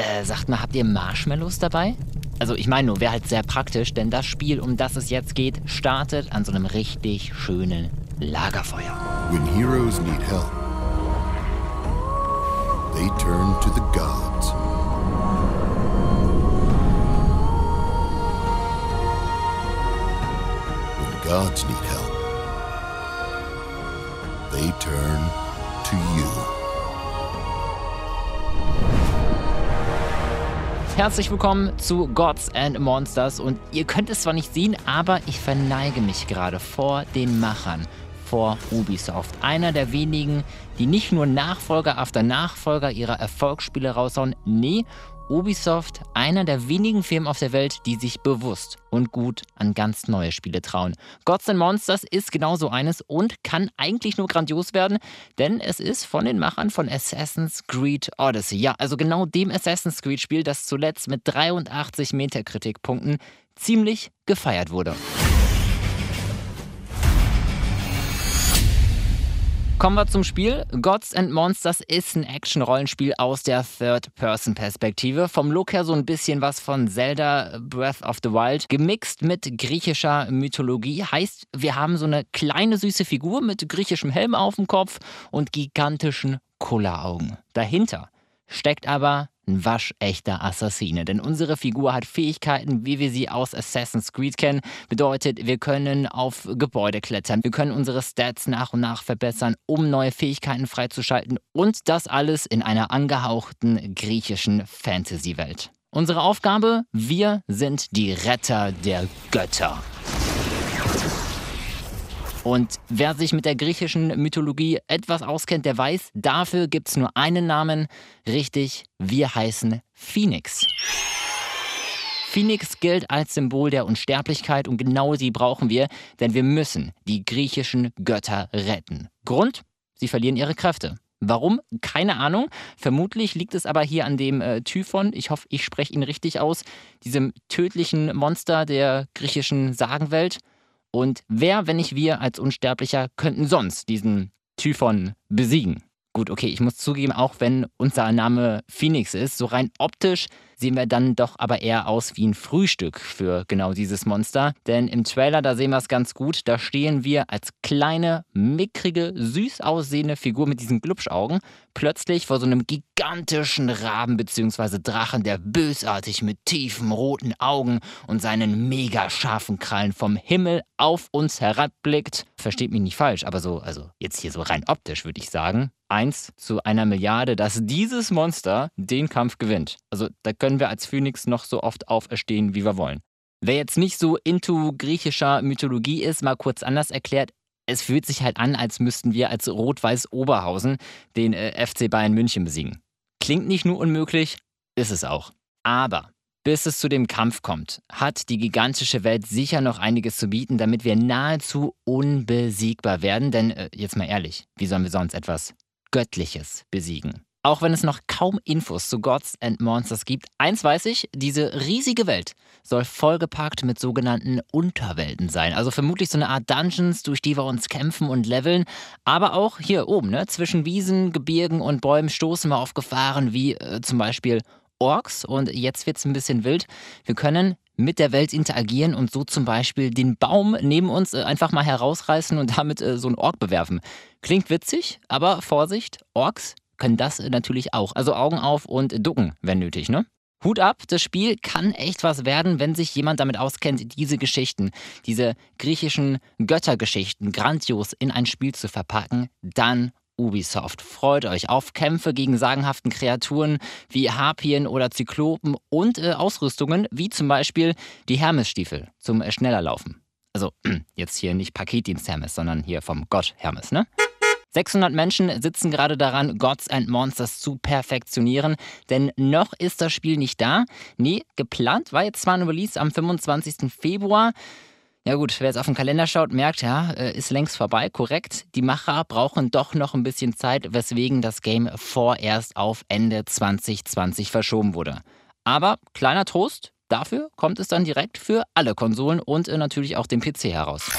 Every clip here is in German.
Äh, sagt mal, habt ihr Marshmallows dabei? Also ich meine nur, wäre halt sehr praktisch, denn das Spiel, um das es jetzt geht, startet an so einem richtig schönen Lagerfeuer. When heroes need help, they turn to the gods. When gods need help, they turn to you. Herzlich willkommen zu Gods and Monsters und ihr könnt es zwar nicht sehen, aber ich verneige mich gerade vor den Machern, vor Ubisoft. Einer der wenigen, die nicht nur Nachfolger after Nachfolger ihrer Erfolgsspiele raushauen, nee, Ubisoft einer der wenigen Firmen auf der Welt, die sich bewusst und gut an ganz neue Spiele trauen. Gods and Monsters ist genauso eines und kann eigentlich nur grandios werden, denn es ist von den Machern von Assassin's Creed Odyssey. Ja, also genau dem Assassin's Creed Spiel, das zuletzt mit 83 Metakritikpunkten ziemlich gefeiert wurde. Kommen wir zum Spiel. Gods and Monsters ist ein Action-Rollenspiel aus der Third-Person-Perspektive. Vom Look her so ein bisschen was von Zelda Breath of the Wild. Gemixt mit griechischer Mythologie. Heißt, wir haben so eine kleine süße Figur mit griechischem Helm auf dem Kopf und gigantischen Kulleraugen. Dahinter steckt aber ein waschechter Assassine. Denn unsere Figur hat Fähigkeiten, wie wir sie aus Assassin's Creed kennen. Bedeutet, wir können auf Gebäude klettern, wir können unsere Stats nach und nach verbessern, um neue Fähigkeiten freizuschalten. Und das alles in einer angehauchten griechischen Fantasy-Welt. Unsere Aufgabe? Wir sind die Retter der Götter. Und wer sich mit der griechischen Mythologie etwas auskennt, der weiß, dafür gibt es nur einen Namen. Richtig, wir heißen Phoenix. Phoenix gilt als Symbol der Unsterblichkeit und genau sie brauchen wir, denn wir müssen die griechischen Götter retten. Grund? Sie verlieren ihre Kräfte. Warum? Keine Ahnung. Vermutlich liegt es aber hier an dem äh, Typhon. Ich hoffe, ich spreche ihn richtig aus. Diesem tödlichen Monster der griechischen Sagenwelt. Und wer, wenn nicht wir als Unsterblicher, könnten sonst diesen Typhon besiegen? Gut, okay, ich muss zugeben, auch wenn unser Name Phoenix ist, so rein optisch sehen wir dann doch aber eher aus wie ein Frühstück für genau dieses Monster. Denn im Trailer, da sehen wir es ganz gut, da stehen wir als kleine, mickrige, süß aussehende Figur mit diesen Glubschaugen plötzlich vor so einem gigantischen Raben bzw. Drachen, der bösartig mit tiefen roten Augen und seinen mega scharfen Krallen vom Himmel auf uns herabblickt. Versteht mich nicht falsch, aber so, also jetzt hier so rein optisch würde ich sagen, 1 zu einer Milliarde, dass dieses Monster den Kampf gewinnt. Also da können wir als Phönix noch so oft auferstehen, wie wir wollen. Wer jetzt nicht so into griechischer Mythologie ist, mal kurz anders erklärt, es fühlt sich halt an, als müssten wir als Rot-Weiß Oberhausen den äh, FC Bayern München besiegen. Klingt nicht nur unmöglich, ist es auch. Aber bis es zu dem Kampf kommt, hat die gigantische Welt sicher noch einiges zu bieten, damit wir nahezu unbesiegbar werden. Denn äh, jetzt mal ehrlich, wie sollen wir sonst etwas Göttliches besiegen. Auch wenn es noch kaum Infos zu Gods and Monsters gibt, eins weiß ich, diese riesige Welt soll vollgepackt mit sogenannten Unterwelten sein. Also vermutlich so eine Art Dungeons, durch die wir uns kämpfen und leveln. Aber auch hier oben, ne, zwischen Wiesen, Gebirgen und Bäumen stoßen wir auf Gefahren wie äh, zum Beispiel Orks. Und jetzt wird es ein bisschen wild. Wir können mit der Welt interagieren und so zum Beispiel den Baum neben uns äh, einfach mal herausreißen und damit äh, so einen Ork bewerfen. Klingt witzig, aber Vorsicht, Orks können das äh, natürlich auch. Also Augen auf und ducken, wenn nötig, ne? Hut ab, das Spiel kann echt was werden, wenn sich jemand damit auskennt, diese Geschichten, diese griechischen Göttergeschichten grandios in ein Spiel zu verpacken, dann Ubisoft. Freut euch auf Kämpfe gegen sagenhaften Kreaturen wie Harpien oder Zyklopen und äh, Ausrüstungen wie zum Beispiel die Hermes-Stiefel zum äh, schneller Laufen. Also jetzt hier nicht Paketdienst Hermes, sondern hier vom Gott Hermes, ne? 600 Menschen sitzen gerade daran, Gods and Monsters zu perfektionieren, denn noch ist das Spiel nicht da. Nee, geplant war jetzt zwar ein Release am 25. Februar, ja gut, wer jetzt auf den Kalender schaut, merkt, ja, äh, ist längst vorbei, korrekt. Die Macher brauchen doch noch ein bisschen Zeit, weswegen das Game vorerst auf Ende 2020 verschoben wurde. Aber kleiner Trost, dafür kommt es dann direkt für alle Konsolen und äh, natürlich auch den PC heraus.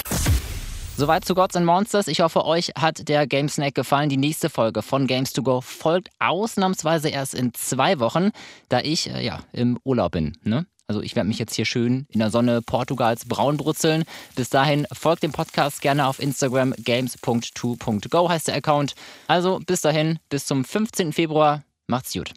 Soweit zu Gods and Monsters. Ich hoffe, euch hat der Game Snack gefallen. Die nächste Folge von Games to Go folgt ausnahmsweise erst in zwei Wochen, da ich äh, ja im Urlaub bin. Ne? Also ich werde mich jetzt hier schön in der Sonne Portugals braun brutzeln. Bis dahin folgt dem Podcast gerne auf Instagram games.2.go heißt der Account. Also bis dahin, bis zum 15. Februar. Macht's gut.